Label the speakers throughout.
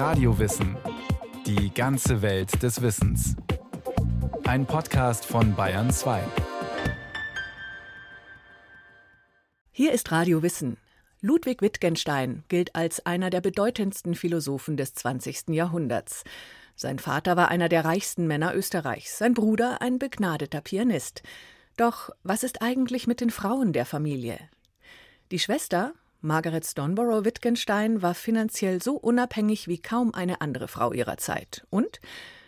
Speaker 1: Radiowissen. Die ganze Welt des Wissens. Ein Podcast von Bayern 2.
Speaker 2: Hier ist Radio Wissen. Ludwig Wittgenstein gilt als einer der bedeutendsten Philosophen des 20. Jahrhunderts. Sein Vater war einer der reichsten Männer Österreichs, sein Bruder ein begnadeter Pianist. Doch was ist eigentlich mit den Frauen der Familie? Die Schwester, Margaret Stoneborough Wittgenstein, war finanziell so unabhängig wie kaum eine andere Frau ihrer Zeit. Und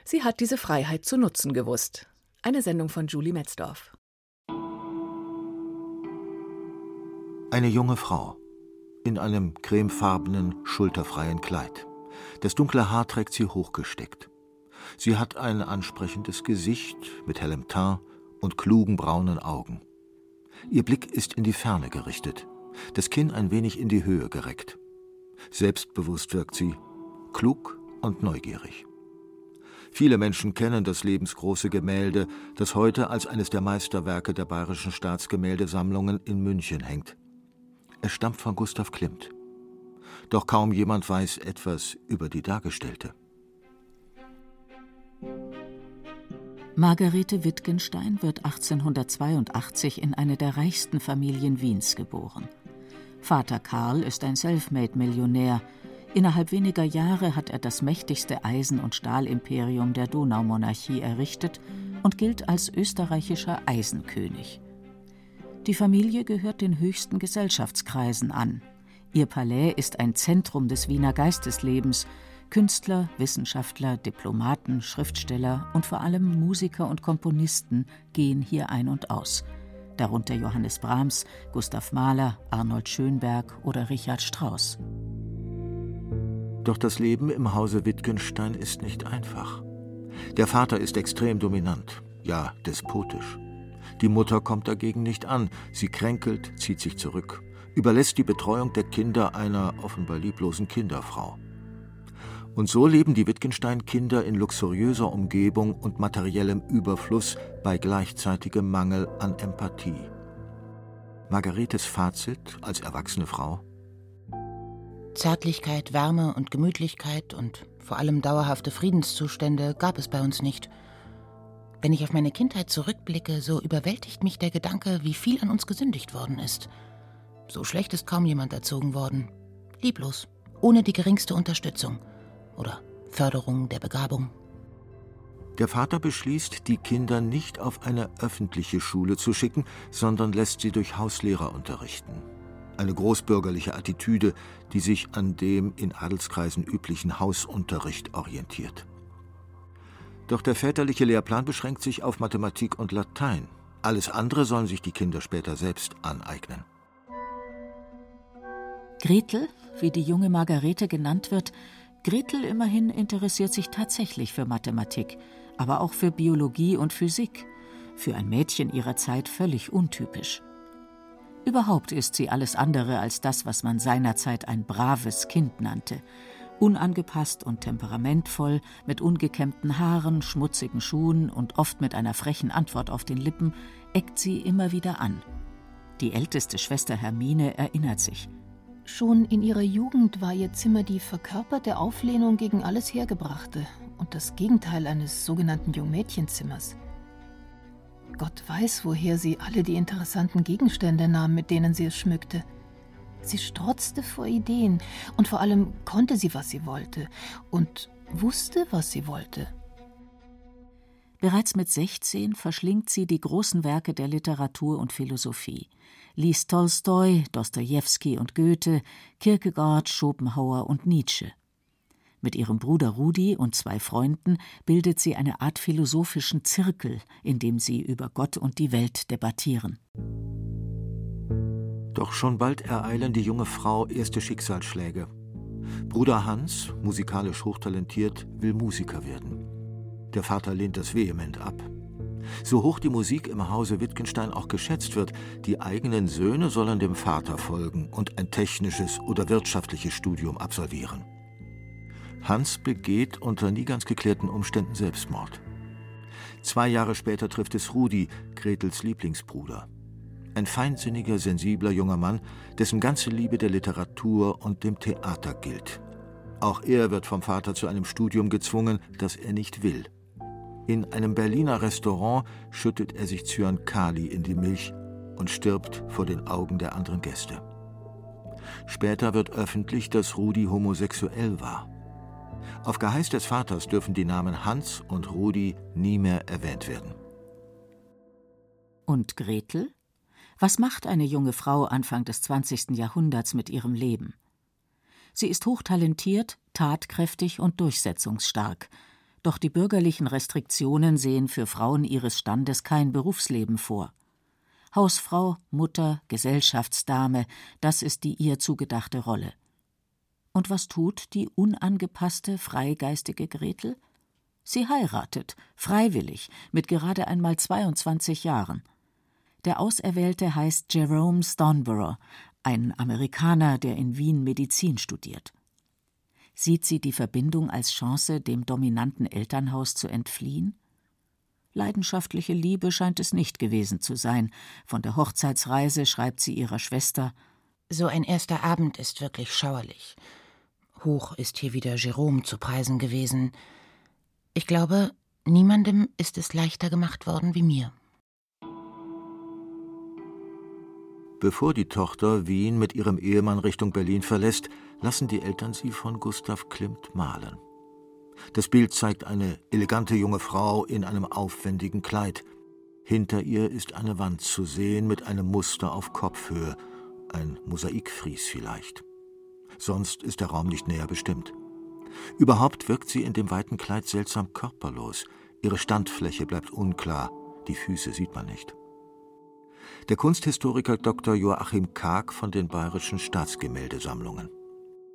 Speaker 2: sie hat diese Freiheit zu nutzen gewusst. Eine Sendung von Julie Metzdorf.
Speaker 3: Eine junge Frau in einem cremefarbenen, schulterfreien Kleid. Das dunkle Haar trägt sie hochgesteckt. Sie hat ein ansprechendes Gesicht mit hellem Teint und klugen braunen Augen. Ihr Blick ist in die Ferne gerichtet, das Kinn ein wenig in die Höhe gereckt. Selbstbewusst wirkt sie, klug und neugierig. Viele Menschen kennen das lebensgroße Gemälde, das heute als eines der Meisterwerke der Bayerischen Staatsgemäldesammlungen in München hängt. Es stammt von Gustav Klimt. Doch kaum jemand weiß etwas über die Dargestellte.
Speaker 4: Margarete Wittgenstein wird 1882 in eine der reichsten Familien Wiens geboren. Vater Karl ist ein Selfmade-Millionär. Innerhalb weniger Jahre hat er das mächtigste Eisen- und Stahlimperium der Donaumonarchie errichtet und gilt als österreichischer Eisenkönig. Die Familie gehört den höchsten Gesellschaftskreisen an. Ihr Palais ist ein Zentrum des Wiener Geisteslebens Künstler, Wissenschaftler, Diplomaten, Schriftsteller und vor allem Musiker und Komponisten gehen hier ein und aus. Darunter Johannes Brahms, Gustav Mahler, Arnold Schönberg oder Richard Strauss.
Speaker 3: Doch das Leben im Hause Wittgenstein ist nicht einfach. Der Vater ist extrem dominant, ja despotisch. Die Mutter kommt dagegen nicht an, sie kränkelt, zieht sich zurück, überlässt die Betreuung der Kinder einer offenbar lieblosen Kinderfrau. Und so leben die Wittgenstein-Kinder in luxuriöser Umgebung und materiellem Überfluss bei gleichzeitigem Mangel an Empathie. Margaretes Fazit als erwachsene Frau?
Speaker 5: Zärtlichkeit, Wärme und Gemütlichkeit und vor allem dauerhafte Friedenszustände gab es bei uns nicht. Wenn ich auf meine Kindheit zurückblicke, so überwältigt mich der Gedanke, wie viel an uns gesündigt worden ist. So schlecht ist kaum jemand erzogen worden. Lieblos, ohne die geringste Unterstützung oder Förderung der Begabung.
Speaker 3: Der Vater beschließt, die Kinder nicht auf eine öffentliche Schule zu schicken, sondern lässt sie durch Hauslehrer unterrichten. Eine großbürgerliche Attitüde, die sich an dem in Adelskreisen üblichen Hausunterricht orientiert. Doch der väterliche Lehrplan beschränkt sich auf Mathematik und Latein. Alles andere sollen sich die Kinder später selbst aneignen.
Speaker 4: Gretel, wie die junge Margarete genannt wird, Gretel immerhin interessiert sich tatsächlich für Mathematik, aber auch für Biologie und Physik. Für ein Mädchen ihrer Zeit völlig untypisch. Überhaupt ist sie alles andere als das, was man seinerzeit ein braves Kind nannte. Unangepasst und temperamentvoll, mit ungekämmten Haaren, schmutzigen Schuhen und oft mit einer frechen Antwort auf den Lippen, eckt sie immer wieder an. Die älteste Schwester Hermine erinnert sich.
Speaker 6: Schon in ihrer Jugend war ihr Zimmer die verkörperte Auflehnung gegen alles Hergebrachte und das Gegenteil eines sogenannten Jungmädchenzimmers. Gott weiß, woher sie alle die interessanten Gegenstände nahm, mit denen sie es schmückte. Sie strotzte vor Ideen und vor allem konnte sie, was sie wollte und wusste, was sie wollte.
Speaker 4: Bereits mit 16 verschlingt sie die großen Werke der Literatur und Philosophie liest Tolstoi, Dostojewski und Goethe, Kierkegaard, Schopenhauer und Nietzsche. Mit ihrem Bruder Rudi und zwei Freunden bildet sie eine Art philosophischen Zirkel, in dem sie über Gott und die Welt debattieren.
Speaker 3: Doch schon bald ereilen die junge Frau erste Schicksalsschläge. Bruder Hans, musikalisch hochtalentiert, will Musiker werden. Der Vater lehnt das vehement ab. So hoch die Musik im Hause Wittgenstein auch geschätzt wird, die eigenen Söhne sollen dem Vater folgen und ein technisches oder wirtschaftliches Studium absolvieren. Hans begeht unter nie ganz geklärten Umständen Selbstmord. Zwei Jahre später trifft es Rudi, Gretels Lieblingsbruder. Ein feinsinniger, sensibler junger Mann, dessen ganze Liebe der Literatur und dem Theater gilt. Auch er wird vom Vater zu einem Studium gezwungen, das er nicht will. In einem Berliner Restaurant schüttet er sich Cyankali in die Milch und stirbt vor den Augen der anderen Gäste. Später wird öffentlich, dass Rudi homosexuell war. Auf Geheiß des Vaters dürfen die Namen Hans und Rudi nie mehr erwähnt werden.
Speaker 4: Und Gretel? Was macht eine junge Frau Anfang des 20. Jahrhunderts mit ihrem Leben? Sie ist hochtalentiert, tatkräftig und durchsetzungsstark. Doch die bürgerlichen Restriktionen sehen für Frauen ihres Standes kein Berufsleben vor. Hausfrau, Mutter, Gesellschaftsdame, das ist die ihr zugedachte Rolle. Und was tut die unangepasste, freigeistige Gretel? Sie heiratet, freiwillig, mit gerade einmal 22 Jahren. Der Auserwählte heißt Jerome Stoneborough, ein Amerikaner, der in Wien Medizin studiert. Sieht sie die Verbindung als Chance, dem dominanten Elternhaus zu entfliehen? Leidenschaftliche Liebe scheint es nicht gewesen zu sein. Von der Hochzeitsreise schreibt sie ihrer Schwester
Speaker 5: So ein erster Abend ist wirklich schauerlich. Hoch ist hier wieder Jerome zu preisen gewesen. Ich glaube, niemandem ist es leichter gemacht worden wie mir.
Speaker 3: Bevor die Tochter Wien mit ihrem Ehemann Richtung Berlin verlässt, lassen die Eltern sie von Gustav Klimt malen. Das Bild zeigt eine elegante junge Frau in einem aufwendigen Kleid. Hinter ihr ist eine Wand zu sehen mit einem Muster auf Kopfhöhe, ein Mosaikfries vielleicht. Sonst ist der Raum nicht näher bestimmt. Überhaupt wirkt sie in dem weiten Kleid seltsam körperlos. Ihre Standfläche bleibt unklar, die Füße sieht man nicht der Kunsthistoriker Dr. Joachim Karg von den Bayerischen Staatsgemäldesammlungen.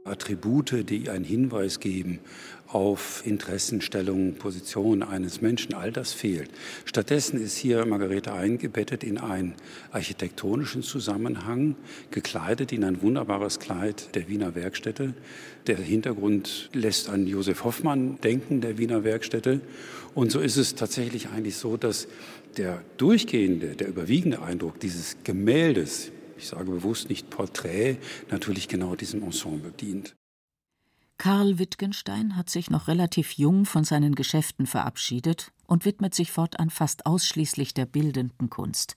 Speaker 7: Attribute, die einen Hinweis geben auf Interessenstellungen, Positionen eines Menschen, all das fehlt. Stattdessen ist hier Margarete eingebettet in einen architektonischen Zusammenhang, gekleidet in ein wunderbares Kleid der Wiener Werkstätte. Der Hintergrund lässt an Josef Hoffmann denken, der Wiener Werkstätte. Und so ist es tatsächlich eigentlich so, dass der durchgehende, der überwiegende Eindruck dieses Gemäldes, ich sage bewusst nicht Porträt, natürlich genau diesem Ensemble dient.
Speaker 4: Karl Wittgenstein hat sich noch relativ jung von seinen Geschäften verabschiedet und widmet sich fortan fast ausschließlich der bildenden Kunst.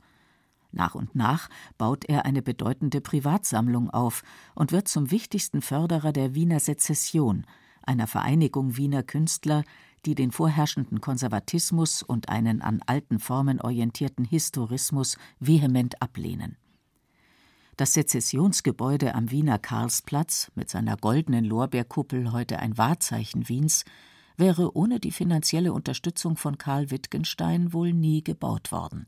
Speaker 4: Nach und nach baut er eine bedeutende Privatsammlung auf und wird zum wichtigsten Förderer der Wiener Sezession, einer Vereinigung Wiener Künstler, die den vorherrschenden Konservatismus und einen an alten Formen orientierten Historismus vehement ablehnen. Das Sezessionsgebäude am Wiener Karlsplatz mit seiner goldenen Lorbeerkuppel heute ein Wahrzeichen Wiens wäre ohne die finanzielle Unterstützung von Karl Wittgenstein wohl nie gebaut worden.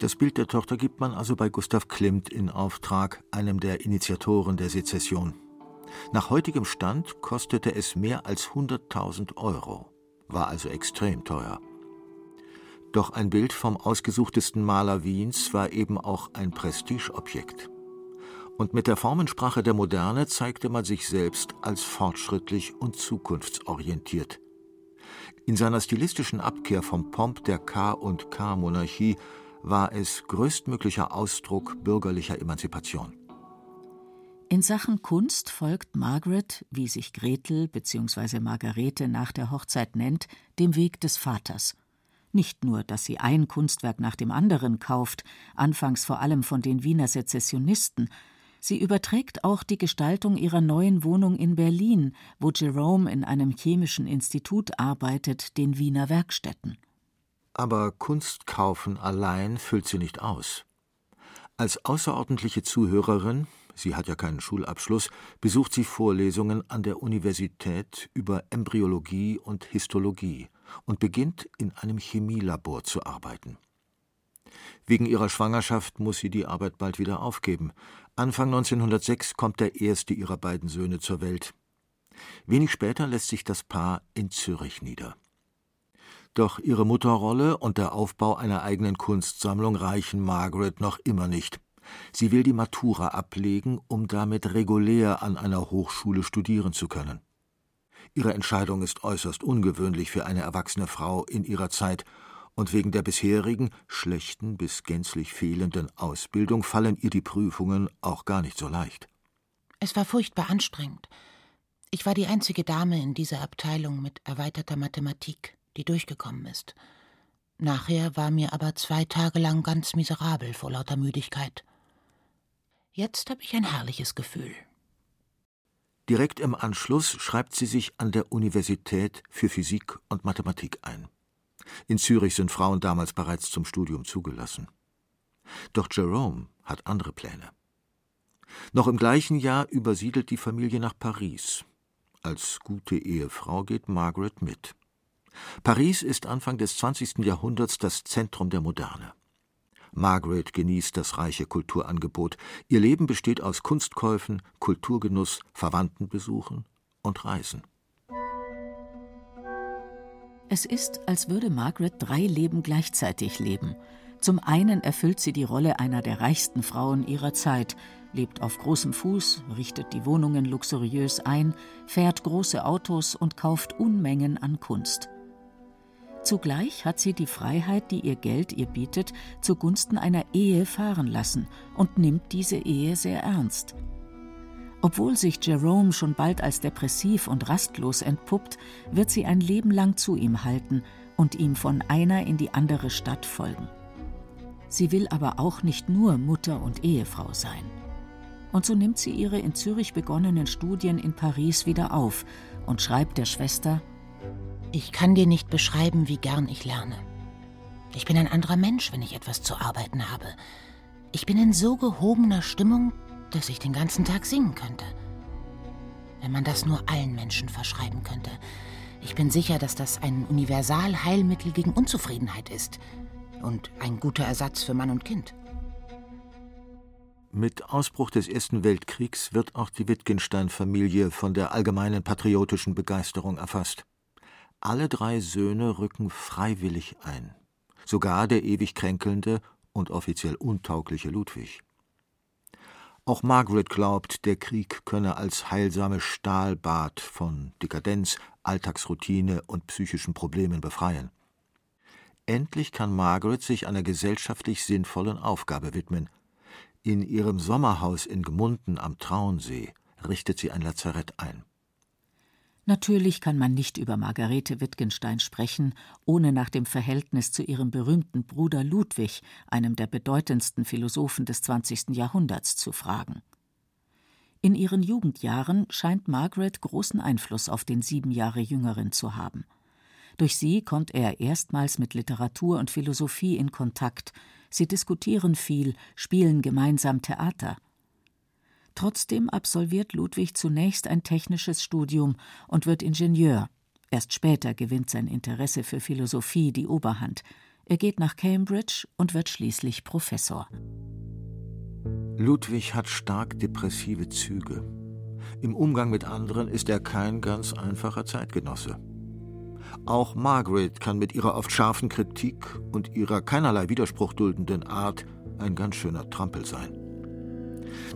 Speaker 3: Das Bild der Tochter gibt man also bei Gustav Klimt in Auftrag, einem der Initiatoren der Sezession. Nach heutigem Stand kostete es mehr als 100.000 Euro, war also extrem teuer. Doch ein Bild vom ausgesuchtesten Maler Wiens war eben auch ein Prestigeobjekt. Und mit der Formensprache der Moderne zeigte man sich selbst als fortschrittlich und zukunftsorientiert. In seiner stilistischen Abkehr vom Pomp der K- und K-Monarchie war es größtmöglicher Ausdruck bürgerlicher Emanzipation.
Speaker 4: In Sachen Kunst folgt Margaret, wie sich Gretel bzw. Margarete nach der Hochzeit nennt, dem Weg des Vaters. Nicht nur, dass sie ein Kunstwerk nach dem anderen kauft, anfangs vor allem von den Wiener Sezessionisten, sie überträgt auch die Gestaltung ihrer neuen Wohnung in Berlin, wo Jerome in einem chemischen Institut arbeitet, den Wiener Werkstätten.
Speaker 3: Aber Kunst kaufen allein füllt sie nicht aus. Als außerordentliche Zuhörerin sie hat ja keinen Schulabschluss, besucht sie Vorlesungen an der Universität über Embryologie und Histologie und beginnt in einem Chemielabor zu arbeiten. Wegen ihrer Schwangerschaft muss sie die Arbeit bald wieder aufgeben. Anfang 1906 kommt der erste ihrer beiden Söhne zur Welt. Wenig später lässt sich das Paar in Zürich nieder. Doch ihre Mutterrolle und der Aufbau einer eigenen Kunstsammlung reichen Margaret noch immer nicht. Sie will die Matura ablegen, um damit regulär an einer Hochschule studieren zu können. Ihre Entscheidung ist äußerst ungewöhnlich für eine erwachsene Frau in ihrer Zeit, und wegen der bisherigen, schlechten bis gänzlich fehlenden Ausbildung fallen ihr die Prüfungen auch gar nicht so leicht.
Speaker 5: Es war furchtbar anstrengend. Ich war die einzige Dame in dieser Abteilung mit erweiterter Mathematik, die durchgekommen ist. Nachher war mir aber zwei Tage lang ganz miserabel vor lauter Müdigkeit. Jetzt habe ich ein herrliches Gefühl.
Speaker 3: Direkt im Anschluss schreibt sie sich an der Universität für Physik und Mathematik ein. In Zürich sind Frauen damals bereits zum Studium zugelassen. Doch Jerome hat andere Pläne. Noch im gleichen Jahr übersiedelt die Familie nach Paris. Als gute Ehefrau geht Margaret mit. Paris ist Anfang des 20. Jahrhunderts das Zentrum der Moderne. Margaret genießt das reiche Kulturangebot. Ihr Leben besteht aus Kunstkäufen, Kulturgenuss, Verwandtenbesuchen und Reisen.
Speaker 4: Es ist, als würde Margaret drei Leben gleichzeitig leben. Zum einen erfüllt sie die Rolle einer der reichsten Frauen ihrer Zeit, lebt auf großem Fuß, richtet die Wohnungen luxuriös ein, fährt große Autos und kauft Unmengen an Kunst. Zugleich hat sie die Freiheit, die ihr Geld ihr bietet, zugunsten einer Ehe fahren lassen und nimmt diese Ehe sehr ernst. Obwohl sich Jerome schon bald als depressiv und rastlos entpuppt, wird sie ein Leben lang zu ihm halten und ihm von einer in die andere Stadt folgen. Sie will aber auch nicht nur Mutter und Ehefrau sein. Und so nimmt sie ihre in Zürich begonnenen Studien in Paris wieder auf und schreibt der Schwester
Speaker 5: Ich kann dir nicht beschreiben, wie gern ich lerne. Ich bin ein anderer Mensch, wenn ich etwas zu arbeiten habe. Ich bin in so gehobener Stimmung, dass ich den ganzen Tag singen könnte. Wenn man das nur allen Menschen verschreiben könnte. Ich bin sicher, dass das ein Universalheilmittel gegen Unzufriedenheit ist und ein guter Ersatz für Mann und Kind.
Speaker 3: Mit Ausbruch des Ersten Weltkriegs wird auch die Wittgenstein-Familie von der allgemeinen patriotischen Begeisterung erfasst. Alle drei Söhne rücken freiwillig ein, sogar der ewig kränkelnde und offiziell untaugliche Ludwig. Auch Margaret glaubt, der Krieg könne als heilsames Stahlbad von Dekadenz, Alltagsroutine und psychischen Problemen befreien. Endlich kann Margaret sich einer gesellschaftlich sinnvollen Aufgabe widmen. In ihrem Sommerhaus in Gmunden am Traunsee richtet sie ein Lazarett ein.
Speaker 4: Natürlich kann man nicht über Margarete Wittgenstein sprechen, ohne nach dem Verhältnis zu ihrem berühmten Bruder Ludwig, einem der bedeutendsten Philosophen des 20. Jahrhunderts, zu fragen. In ihren Jugendjahren scheint Margaret großen Einfluss auf den sieben Jahre jüngeren zu haben. Durch sie kommt er erstmals mit Literatur und Philosophie in Kontakt. Sie diskutieren viel, spielen gemeinsam Theater. Trotzdem absolviert Ludwig zunächst ein technisches Studium und wird Ingenieur. Erst später gewinnt sein Interesse für Philosophie die Oberhand. Er geht nach Cambridge und wird schließlich Professor.
Speaker 3: Ludwig hat stark depressive Züge. Im Umgang mit anderen ist er kein ganz einfacher Zeitgenosse. Auch Margaret kann mit ihrer oft scharfen Kritik und ihrer keinerlei Widerspruch duldenden Art ein ganz schöner Trampel sein.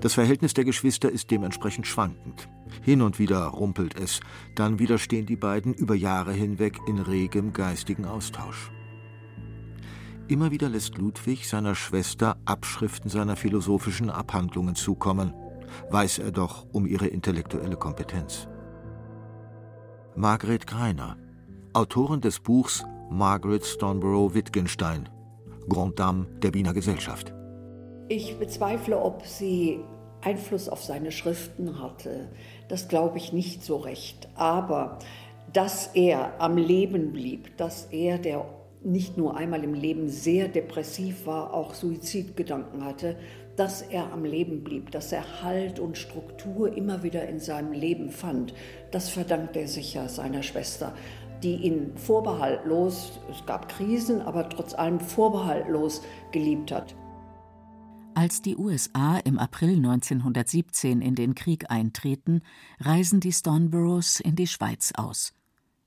Speaker 3: Das Verhältnis der Geschwister ist dementsprechend schwankend. Hin und wieder rumpelt es, dann wieder stehen die beiden über Jahre hinweg in regem geistigen Austausch. Immer wieder lässt Ludwig seiner Schwester Abschriften seiner philosophischen Abhandlungen zukommen, weiß er doch um ihre intellektuelle Kompetenz. Margret Greiner, Autorin des Buchs Margaret Stoneborough Wittgenstein, Grand Dame der Wiener Gesellschaft.
Speaker 8: Ich bezweifle, ob sie Einfluss auf seine Schriften hatte. Das glaube ich nicht so recht. Aber dass er am Leben blieb, dass er, der nicht nur einmal im Leben sehr depressiv war, auch Suizidgedanken hatte, dass er am Leben blieb, dass er Halt und Struktur immer wieder in seinem Leben fand, das verdankt er sicher seiner Schwester, die ihn vorbehaltlos, es gab Krisen, aber trotz allem vorbehaltlos geliebt hat.
Speaker 4: Als die USA im April 1917 in den Krieg eintreten, reisen die Stoneboroughs in die Schweiz aus.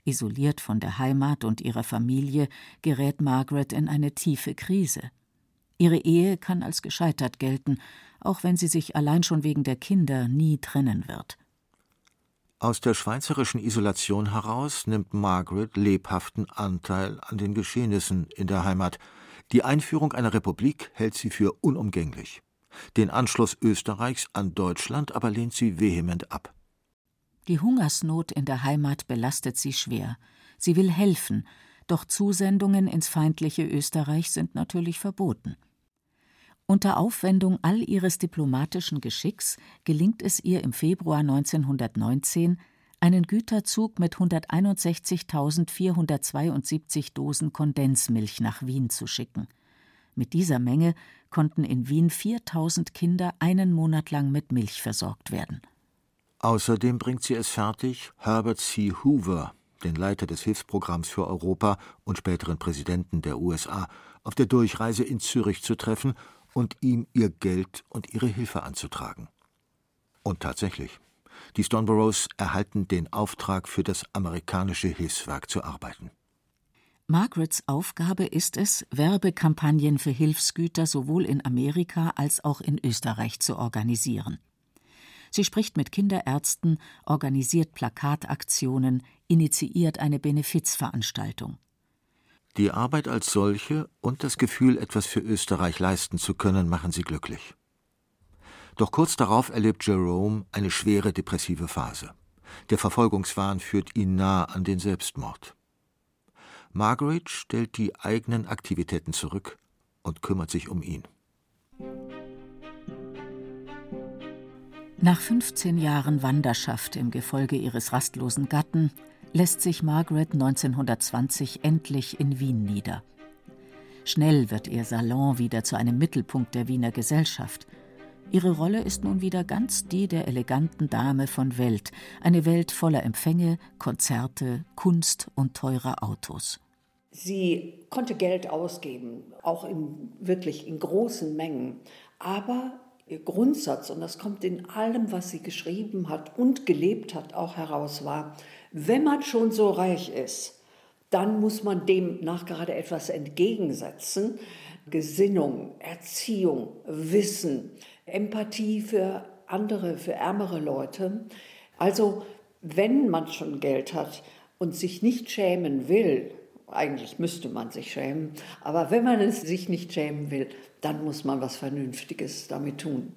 Speaker 4: Isoliert von der Heimat und ihrer Familie gerät Margaret in eine tiefe Krise. Ihre Ehe kann als gescheitert gelten, auch wenn sie sich allein schon wegen der Kinder nie trennen wird.
Speaker 3: Aus der schweizerischen Isolation heraus nimmt Margaret lebhaften Anteil an den Geschehnissen in der Heimat, die Einführung einer Republik hält sie für unumgänglich. Den Anschluss Österreichs an Deutschland aber lehnt sie vehement ab.
Speaker 4: Die Hungersnot in der Heimat belastet sie schwer. Sie will helfen, doch Zusendungen ins feindliche Österreich sind natürlich verboten. Unter Aufwendung all ihres diplomatischen Geschicks gelingt es ihr im Februar 1919, einen Güterzug mit 161.472 Dosen Kondensmilch nach Wien zu schicken. Mit dieser Menge konnten in Wien 4000 Kinder einen Monat lang mit Milch versorgt werden.
Speaker 3: Außerdem bringt sie es fertig, Herbert C. Hoover, den Leiter des Hilfsprogramms für Europa und späteren Präsidenten der USA, auf der Durchreise in Zürich zu treffen und ihm ihr Geld und ihre Hilfe anzutragen. Und tatsächlich, die Stoneboroughs erhalten den Auftrag, für das amerikanische Hilfswerk zu arbeiten.
Speaker 4: Margarets Aufgabe ist es, Werbekampagnen für Hilfsgüter sowohl in Amerika als auch in Österreich zu organisieren. Sie spricht mit Kinderärzten, organisiert Plakataktionen, initiiert eine Benefizveranstaltung.
Speaker 3: Die Arbeit als solche und das Gefühl, etwas für Österreich leisten zu können, machen sie glücklich. Doch kurz darauf erlebt Jerome eine schwere depressive Phase. Der Verfolgungswahn führt ihn nah an den Selbstmord. Margaret stellt die eigenen Aktivitäten zurück und kümmert sich um ihn.
Speaker 4: Nach 15 Jahren Wanderschaft im Gefolge ihres rastlosen Gatten lässt sich Margaret 1920 endlich in Wien nieder. Schnell wird ihr Salon wieder zu einem Mittelpunkt der Wiener Gesellschaft. Ihre Rolle ist nun wieder ganz die der eleganten Dame von Welt, eine Welt voller Empfänge, Konzerte, Kunst und teurer Autos.
Speaker 8: Sie konnte Geld ausgeben, auch in, wirklich in großen Mengen. Aber ihr Grundsatz, und das kommt in allem, was sie geschrieben hat und gelebt hat, auch heraus, war, wenn man schon so reich ist, dann muss man dem nachgerade etwas entgegensetzen. Gesinnung, Erziehung, Wissen, Empathie für andere, für ärmere Leute. Also wenn man schon Geld hat und sich nicht schämen will, eigentlich müsste man sich schämen, aber wenn man es sich nicht schämen will, dann muss man was Vernünftiges damit tun.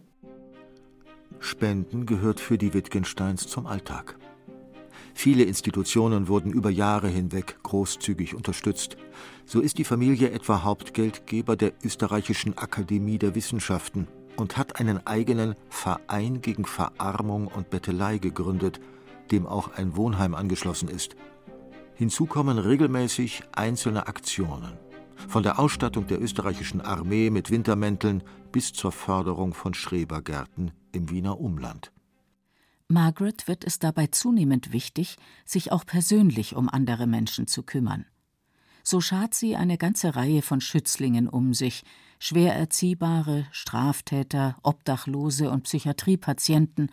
Speaker 3: Spenden gehört für die Wittgensteins zum Alltag. Viele Institutionen wurden über Jahre hinweg großzügig unterstützt. So ist die Familie etwa Hauptgeldgeber der Österreichischen Akademie der Wissenschaften und hat einen eigenen Verein gegen Verarmung und Bettelei gegründet, dem auch ein Wohnheim angeschlossen ist. Hinzu kommen regelmäßig einzelne Aktionen, von der Ausstattung der österreichischen Armee mit Wintermänteln bis zur Förderung von Schrebergärten im Wiener Umland.
Speaker 4: Margaret wird es dabei zunehmend wichtig, sich auch persönlich um andere Menschen zu kümmern. So schart sie eine ganze Reihe von Schützlingen um sich, schwer erziehbare, Straftäter, Obdachlose und Psychiatriepatienten,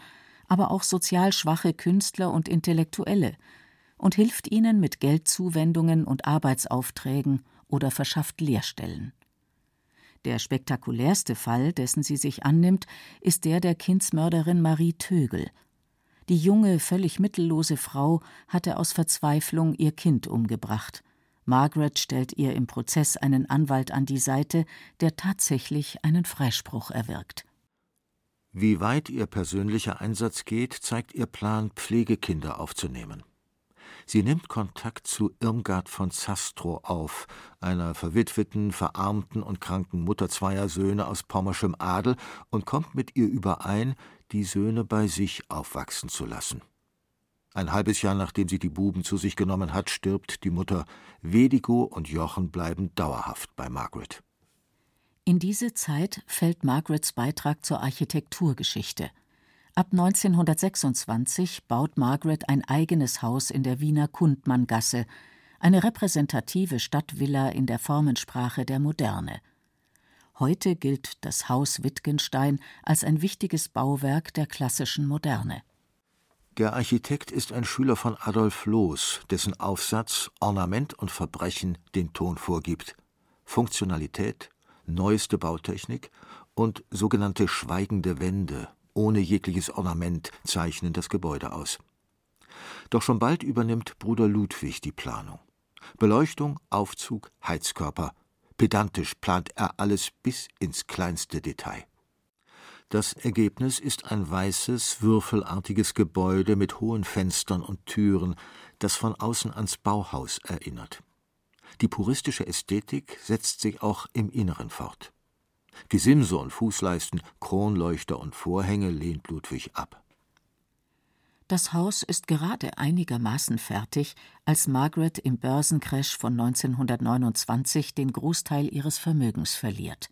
Speaker 4: aber auch sozial schwache Künstler und Intellektuelle, und hilft ihnen mit Geldzuwendungen und Arbeitsaufträgen oder verschafft Lehrstellen. Der spektakulärste Fall, dessen sie sich annimmt, ist der der Kindsmörderin Marie Tögel. Die junge, völlig mittellose Frau hatte aus Verzweiflung ihr Kind umgebracht. Margaret stellt ihr im Prozess einen Anwalt an die Seite, der tatsächlich einen Freispruch erwirkt.
Speaker 3: Wie weit ihr persönlicher Einsatz geht, zeigt ihr Plan, Pflegekinder aufzunehmen. Sie nimmt Kontakt zu Irmgard von Zastrow auf, einer verwitweten, verarmten und kranken Mutter zweier Söhne aus pommerschem Adel, und kommt mit ihr überein, die Söhne bei sich aufwachsen zu lassen. Ein halbes Jahr nachdem sie die Buben zu sich genommen hat, stirbt die Mutter. Wedigo und Jochen bleiben dauerhaft bei Margaret.
Speaker 4: In diese Zeit fällt Margarets Beitrag zur Architekturgeschichte. Ab 1926 baut Margaret ein eigenes Haus in der Wiener Kundmanngasse, eine repräsentative Stadtvilla in der Formensprache der Moderne. Heute gilt das Haus Wittgenstein als ein wichtiges Bauwerk der klassischen Moderne.
Speaker 3: Der Architekt ist ein Schüler von Adolf Loos, dessen Aufsatz Ornament und Verbrechen den Ton vorgibt. Funktionalität, neueste Bautechnik und sogenannte schweigende Wände ohne jegliches Ornament zeichnen das Gebäude aus. Doch schon bald übernimmt Bruder Ludwig die Planung. Beleuchtung, Aufzug, Heizkörper. Pedantisch plant er alles bis ins kleinste Detail. Das Ergebnis ist ein weißes, würfelartiges Gebäude mit hohen Fenstern und Türen, das von außen ans Bauhaus erinnert. Die puristische Ästhetik setzt sich auch im Inneren fort. Gesimse und Fußleisten, Kronleuchter und Vorhänge lehnt Ludwig ab.
Speaker 4: Das Haus ist gerade einigermaßen fertig, als Margaret im Börsencrash von 1929 den Großteil ihres Vermögens verliert.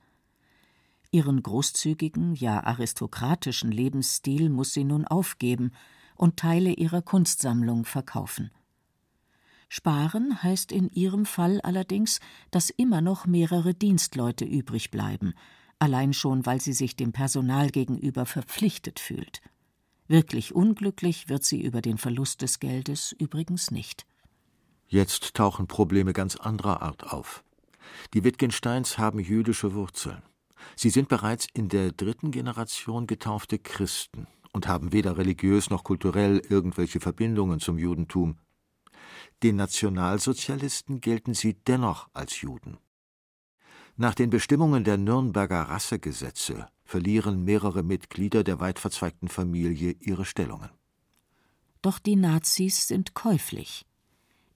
Speaker 4: Ihren großzügigen, ja aristokratischen Lebensstil muss sie nun aufgeben und Teile ihrer Kunstsammlung verkaufen. Sparen heißt in ihrem Fall allerdings, dass immer noch mehrere Dienstleute übrig bleiben, allein schon, weil sie sich dem Personal gegenüber verpflichtet fühlt. Wirklich unglücklich wird sie über den Verlust des Geldes übrigens nicht.
Speaker 3: Jetzt tauchen Probleme ganz anderer Art auf. Die Wittgensteins haben jüdische Wurzeln. Sie sind bereits in der dritten Generation getaufte Christen und haben weder religiös noch kulturell irgendwelche Verbindungen zum Judentum. Den Nationalsozialisten gelten sie dennoch als Juden. Nach den Bestimmungen der Nürnberger Rassegesetze verlieren mehrere Mitglieder der weit verzweigten Familie ihre Stellungen.
Speaker 4: Doch die Nazis sind käuflich.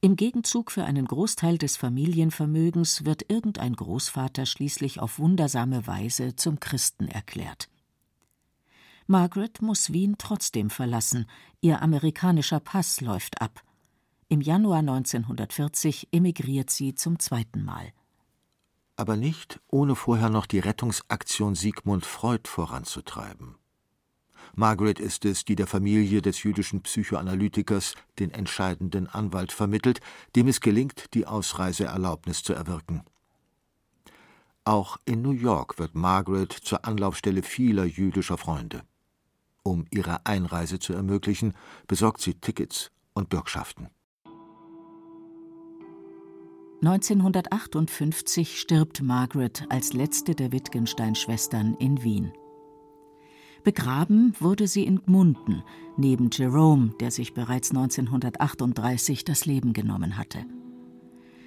Speaker 4: Im Gegenzug für einen Großteil des Familienvermögens wird irgendein Großvater schließlich auf wundersame Weise zum Christen erklärt. Margaret muss Wien trotzdem verlassen, ihr amerikanischer Pass läuft ab. Im Januar 1940 emigriert sie zum zweiten Mal
Speaker 3: aber nicht ohne vorher noch die Rettungsaktion Sigmund Freud voranzutreiben. Margaret ist es, die der Familie des jüdischen Psychoanalytikers den entscheidenden Anwalt vermittelt, dem es gelingt, die Ausreiseerlaubnis zu erwirken. Auch in New York wird Margaret zur Anlaufstelle vieler jüdischer Freunde. Um ihre Einreise zu ermöglichen, besorgt sie Tickets und Bürgschaften.
Speaker 4: 1958 stirbt Margaret als letzte der Wittgenstein-Schwestern in Wien. Begraben wurde sie in Gmunden, neben Jerome, der sich bereits 1938 das Leben genommen hatte.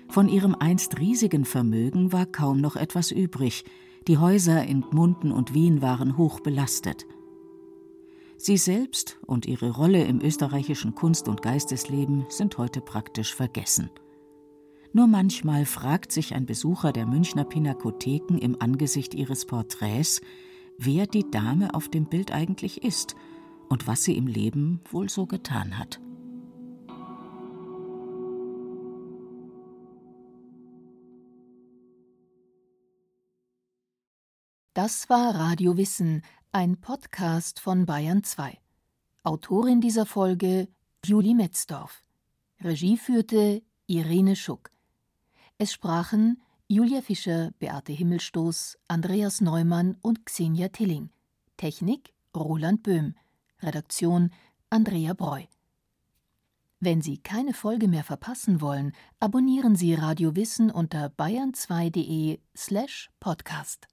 Speaker 4: Von ihrem einst riesigen Vermögen war kaum noch etwas übrig. Die Häuser in Gmunden und Wien waren hoch belastet. Sie selbst und ihre Rolle im österreichischen Kunst- und Geistesleben sind heute praktisch vergessen. Nur manchmal fragt sich ein Besucher der Münchner Pinakotheken im Angesicht ihres Porträts, wer die Dame auf dem Bild eigentlich ist und was sie im Leben wohl so getan hat.
Speaker 6: Das war Radio Wissen, ein Podcast von Bayern 2. Autorin dieser Folge Julie Metzdorf. Regie führte Irene Schuck. Es sprachen Julia Fischer, Beate Himmelstoß, Andreas Neumann und Xenia Tilling. Technik Roland Böhm. Redaktion Andrea Breu. Wenn Sie keine Folge mehr verpassen wollen, abonnieren Sie Radio Wissen unter bayern2.de slash podcast.